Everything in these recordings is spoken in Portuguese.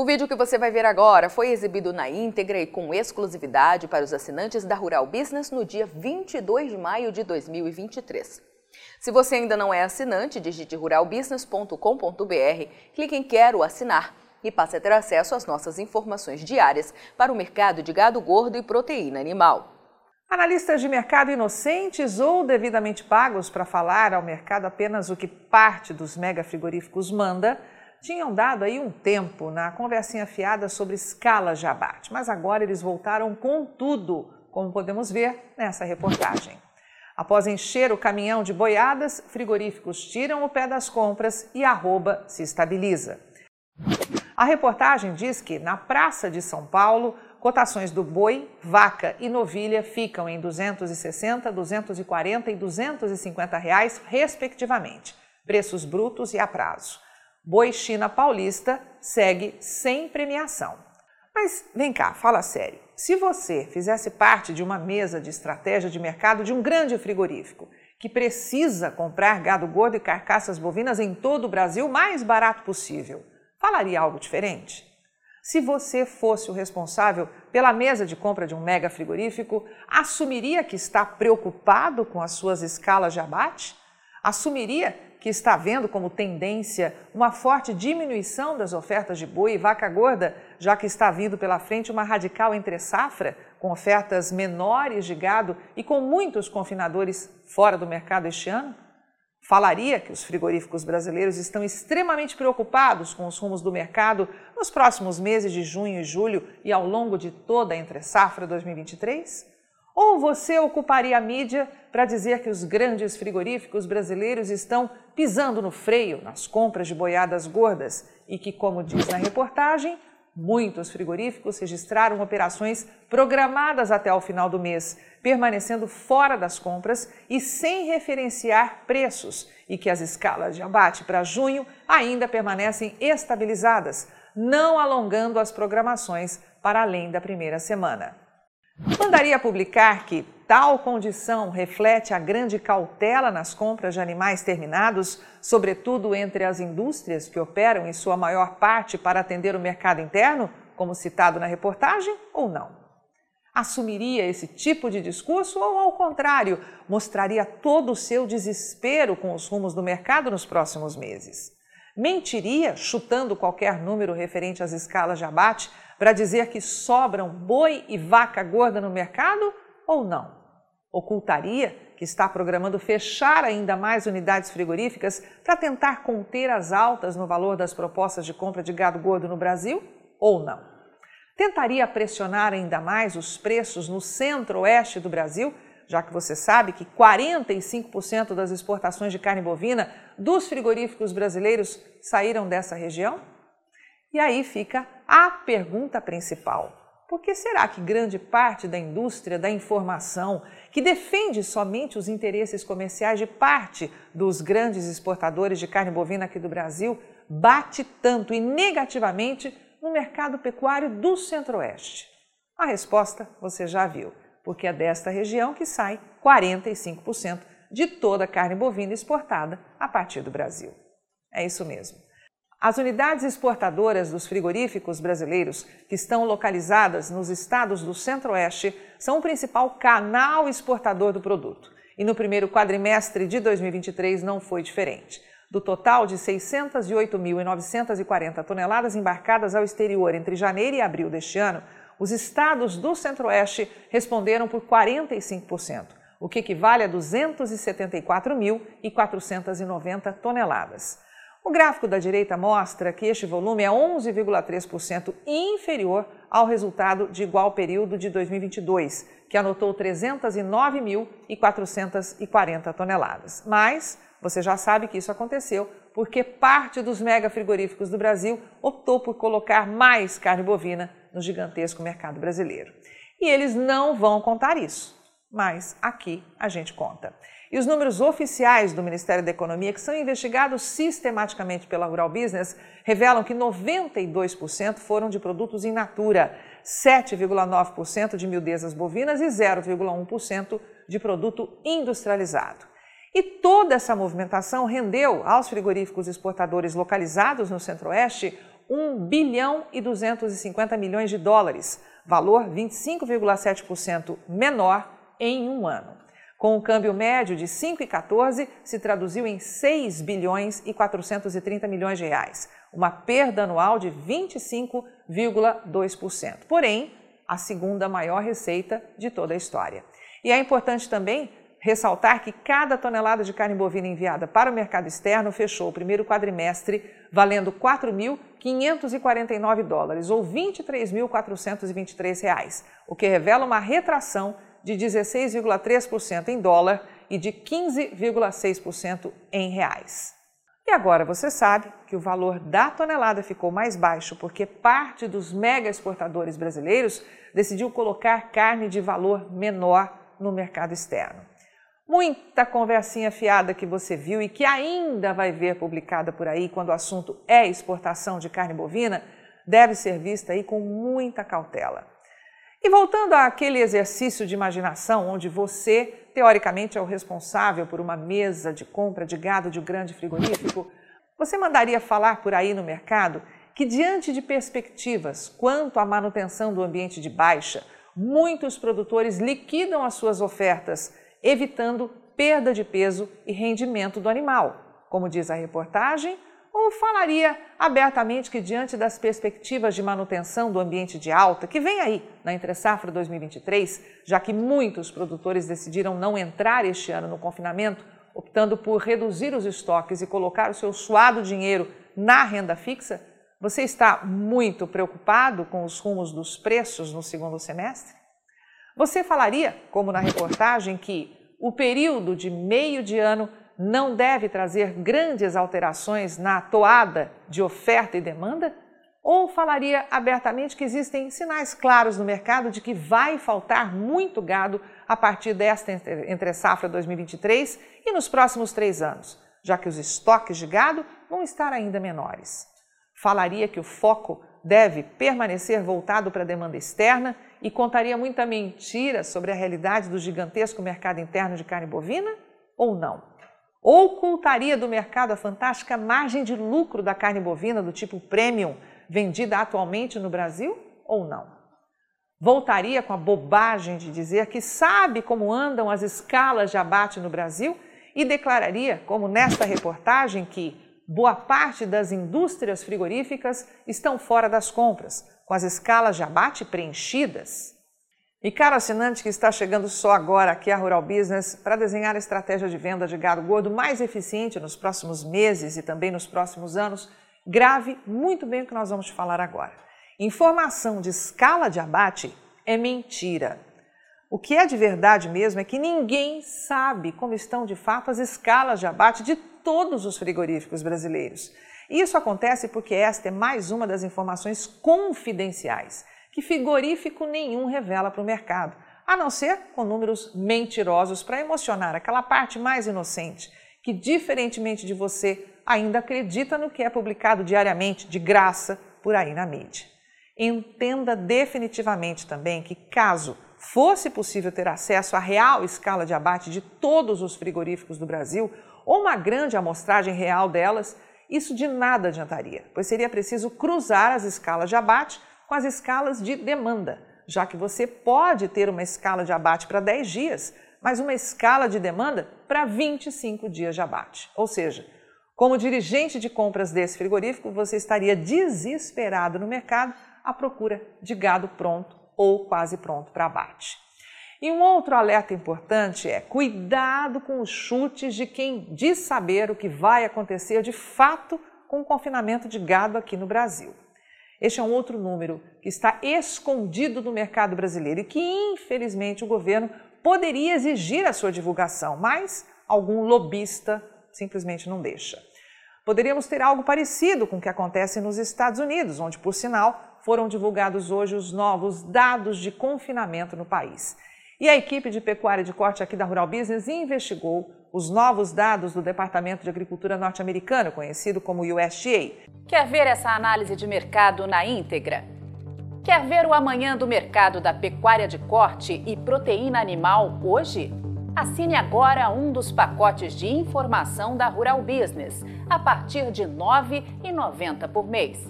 O vídeo que você vai ver agora foi exibido na íntegra e com exclusividade para os assinantes da Rural Business no dia 22 de maio de 2023. Se você ainda não é assinante, digite ruralbusiness.com.br, clique em Quero assinar e passe a ter acesso às nossas informações diárias para o mercado de gado gordo e proteína animal. Analistas de mercado inocentes ou devidamente pagos para falar ao mercado apenas o que parte dos mega frigoríficos manda, tinham dado aí um tempo na conversinha fiada sobre escalas de abate, mas agora eles voltaram com tudo, como podemos ver nessa reportagem. Após encher o caminhão de boiadas, frigoríficos tiram o pé das compras e a arroba se estabiliza. A reportagem diz que, na Praça de São Paulo, cotações do boi, vaca e novilha ficam em 260, 240 e 250 reais, respectivamente, preços brutos e a prazo. Boi China Paulista segue sem premiação. Mas vem cá, fala sério. Se você fizesse parte de uma mesa de estratégia de mercado de um grande frigorífico que precisa comprar gado gordo e carcaças bovinas em todo o Brasil mais barato possível, falaria algo diferente? Se você fosse o responsável pela mesa de compra de um mega frigorífico, assumiria que está preocupado com as suas escalas de abate? Assumiria que está vendo como tendência uma forte diminuição das ofertas de boi e vaca gorda, já que está vindo pela frente uma radical entre safra, com ofertas menores de gado e com muitos confinadores fora do mercado este ano? Falaria que os frigoríficos brasileiros estão extremamente preocupados com os rumos do mercado nos próximos meses de junho e julho e ao longo de toda a entre-safra 2023? Ou você ocuparia a mídia para dizer que os grandes frigoríficos brasileiros estão pisando no freio nas compras de boiadas gordas e que, como diz na reportagem, Muitos frigoríficos registraram operações programadas até o final do mês, permanecendo fora das compras e sem referenciar preços, e que as escalas de abate para junho ainda permanecem estabilizadas, não alongando as programações para além da primeira semana. Mandaria publicar que tal condição reflete a grande cautela nas compras de animais terminados, sobretudo entre as indústrias que operam em sua maior parte para atender o mercado interno, como citado na reportagem, ou não? Assumiria esse tipo de discurso ou, ao contrário, mostraria todo o seu desespero com os rumos do mercado nos próximos meses? Mentiria, chutando qualquer número referente às escalas de abate, para dizer que sobram boi e vaca gorda no mercado ou não? Ocultaria que está programando fechar ainda mais unidades frigoríficas para tentar conter as altas no valor das propostas de compra de gado gordo no Brasil ou não? Tentaria pressionar ainda mais os preços no centro-oeste do Brasil, já que você sabe que 45% das exportações de carne bovina dos frigoríficos brasileiros saíram dessa região? E aí fica a pergunta principal: por que será que grande parte da indústria da informação, que defende somente os interesses comerciais de parte dos grandes exportadores de carne bovina aqui do Brasil, bate tanto e negativamente no mercado pecuário do Centro-Oeste? A resposta você já viu, porque é desta região que sai 45% de toda a carne bovina exportada a partir do Brasil. É isso mesmo. As unidades exportadoras dos frigoríficos brasileiros, que estão localizadas nos estados do Centro-Oeste, são o principal canal exportador do produto. E no primeiro quadrimestre de 2023 não foi diferente. Do total de 608.940 toneladas embarcadas ao exterior entre janeiro e abril deste ano, os estados do Centro-Oeste responderam por 45%, o que equivale a 274.490 toneladas. O gráfico da direita mostra que este volume é 11,3% inferior ao resultado de igual período de 2022, que anotou 309.440 toneladas. Mas você já sabe que isso aconteceu porque parte dos mega frigoríficos do Brasil optou por colocar mais carne bovina no gigantesco mercado brasileiro. E eles não vão contar isso, mas aqui a gente conta. E os números oficiais do Ministério da Economia, que são investigados sistematicamente pela Rural Business, revelam que 92% foram de produtos in natura, 7,9% de miudezas bovinas e 0,1% de produto industrializado. E toda essa movimentação rendeu aos frigoríficos exportadores localizados no Centro-Oeste 1 bilhão e 250 milhões de dólares, valor 25,7% menor em um ano. Com o câmbio médio de 5,14, se traduziu em 6 bilhões e 430 milhões de reais, uma perda anual de 25,2%. Porém, a segunda maior receita de toda a história. E é importante também ressaltar que cada tonelada de carne bovina enviada para o mercado externo fechou o primeiro quadrimestre valendo 4.549 dólares, ou 23.423 reais, o que revela uma retração de 16,3% em dólar e de 15,6% em reais. E agora você sabe que o valor da tonelada ficou mais baixo porque parte dos mega exportadores brasileiros decidiu colocar carne de valor menor no mercado externo. Muita conversinha fiada que você viu e que ainda vai ver publicada por aí quando o assunto é exportação de carne bovina, deve ser vista aí com muita cautela. E voltando àquele exercício de imaginação onde você, teoricamente, é o responsável por uma mesa de compra de gado de um grande frigorífico, você mandaria falar por aí no mercado que, diante de perspectivas quanto à manutenção do ambiente de baixa, muitos produtores liquidam as suas ofertas evitando perda de peso e rendimento do animal. Como diz a reportagem, ou falaria abertamente que, diante das perspectivas de manutenção do ambiente de alta que vem aí na entre safra 2023, já que muitos produtores decidiram não entrar este ano no confinamento, optando por reduzir os estoques e colocar o seu suado dinheiro na renda fixa, você está muito preocupado com os rumos dos preços no segundo semestre? Você falaria, como na reportagem, que o período de meio de ano não deve trazer grandes alterações na toada de oferta e demanda? Ou falaria abertamente que existem sinais claros no mercado de que vai faltar muito gado a partir desta entre safra 2023 e nos próximos três anos, já que os estoques de gado vão estar ainda menores? Falaria que o foco deve permanecer voltado para a demanda externa e contaria muita mentira sobre a realidade do gigantesco mercado interno de carne bovina? Ou não? Ocultaria do mercado a fantástica margem de lucro da carne bovina do tipo premium vendida atualmente no Brasil? Ou não? Voltaria com a bobagem de dizer que sabe como andam as escalas de abate no Brasil e declararia, como nesta reportagem, que boa parte das indústrias frigoríficas estão fora das compras, com as escalas de abate preenchidas. E caro assinante que está chegando só agora aqui à Rural Business para desenhar a estratégia de venda de gado gordo mais eficiente nos próximos meses e também nos próximos anos, grave muito bem o que nós vamos falar agora. Informação de escala de abate é mentira. O que é de verdade mesmo é que ninguém sabe como estão de fato as escalas de abate de todos os frigoríficos brasileiros. E isso acontece porque esta é mais uma das informações confidenciais que frigorífico nenhum revela para o mercado, a não ser com números mentirosos para emocionar aquela parte mais inocente, que, diferentemente de você, ainda acredita no que é publicado diariamente, de graça, por aí na mídia. Entenda definitivamente também que, caso fosse possível ter acesso à real escala de abate de todos os frigoríficos do Brasil, ou uma grande amostragem real delas, isso de nada adiantaria, pois seria preciso cruzar as escalas de abate com as escalas de demanda, já que você pode ter uma escala de abate para 10 dias, mas uma escala de demanda para 25 dias de abate. Ou seja, como dirigente de compras desse frigorífico, você estaria desesperado no mercado à procura de gado pronto ou quase pronto para abate. E um outro alerta importante é cuidado com os chutes de quem diz saber o que vai acontecer de fato com o confinamento de gado aqui no Brasil. Este é um outro número que está escondido no mercado brasileiro e que, infelizmente, o governo poderia exigir a sua divulgação, mas algum lobista simplesmente não deixa. Poderíamos ter algo parecido com o que acontece nos Estados Unidos, onde, por sinal, foram divulgados hoje os novos dados de confinamento no país. E a equipe de pecuária de corte aqui da Rural Business investigou os novos dados do Departamento de Agricultura norte-americano, conhecido como USDA. Quer ver essa análise de mercado na íntegra? Quer ver o amanhã do mercado da pecuária de corte e proteína animal hoje? Assine agora um dos pacotes de informação da Rural Business, a partir de R$ 9,90 por mês.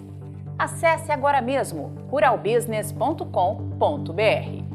Acesse agora mesmo ruralbusiness.com.br.